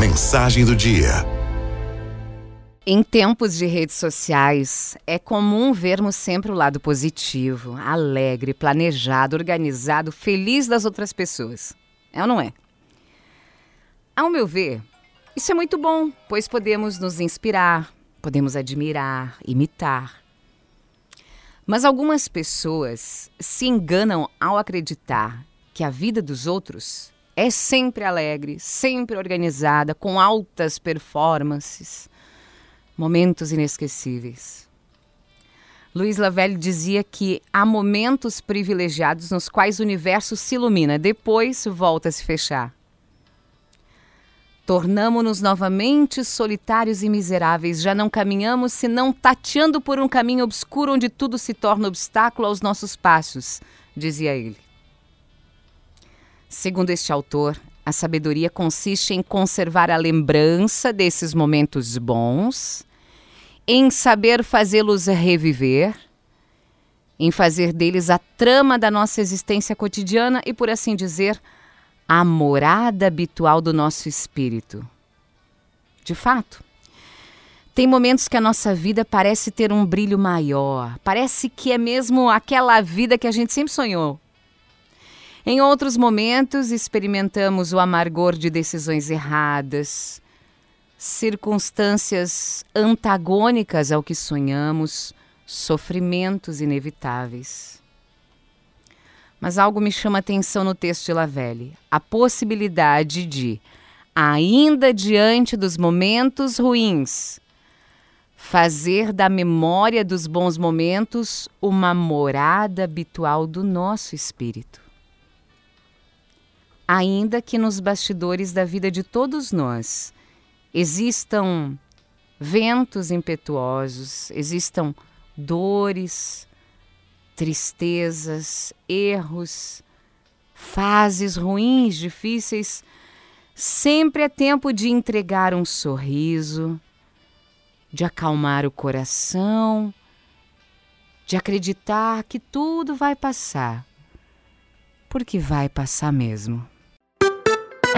Mensagem do dia. Em tempos de redes sociais, é comum vermos sempre o lado positivo, alegre, planejado, organizado, feliz das outras pessoas. É ou não é? Ao meu ver, isso é muito bom, pois podemos nos inspirar, podemos admirar, imitar. Mas algumas pessoas se enganam ao acreditar que a vida dos outros é sempre alegre, sempre organizada, com altas performances, momentos inesquecíveis. Luiz Lavelle dizia que há momentos privilegiados nos quais o universo se ilumina, depois volta a se fechar. Tornamo-nos novamente solitários e miseráveis, já não caminhamos senão tateando por um caminho obscuro onde tudo se torna obstáculo aos nossos passos, dizia ele. Segundo este autor, a sabedoria consiste em conservar a lembrança desses momentos bons, em saber fazê-los reviver, em fazer deles a trama da nossa existência cotidiana e, por assim dizer, a morada habitual do nosso espírito. De fato, tem momentos que a nossa vida parece ter um brilho maior, parece que é mesmo aquela vida que a gente sempre sonhou. Em outros momentos, experimentamos o amargor de decisões erradas, circunstâncias antagônicas ao que sonhamos, sofrimentos inevitáveis. Mas algo me chama atenção no texto de Lavelle: a possibilidade de, ainda diante dos momentos ruins, fazer da memória dos bons momentos uma morada habitual do nosso espírito. Ainda que nos bastidores da vida de todos nós existam ventos impetuosos, existam dores, tristezas, erros, fases ruins, difíceis, sempre é tempo de entregar um sorriso, de acalmar o coração, de acreditar que tudo vai passar, porque vai passar mesmo.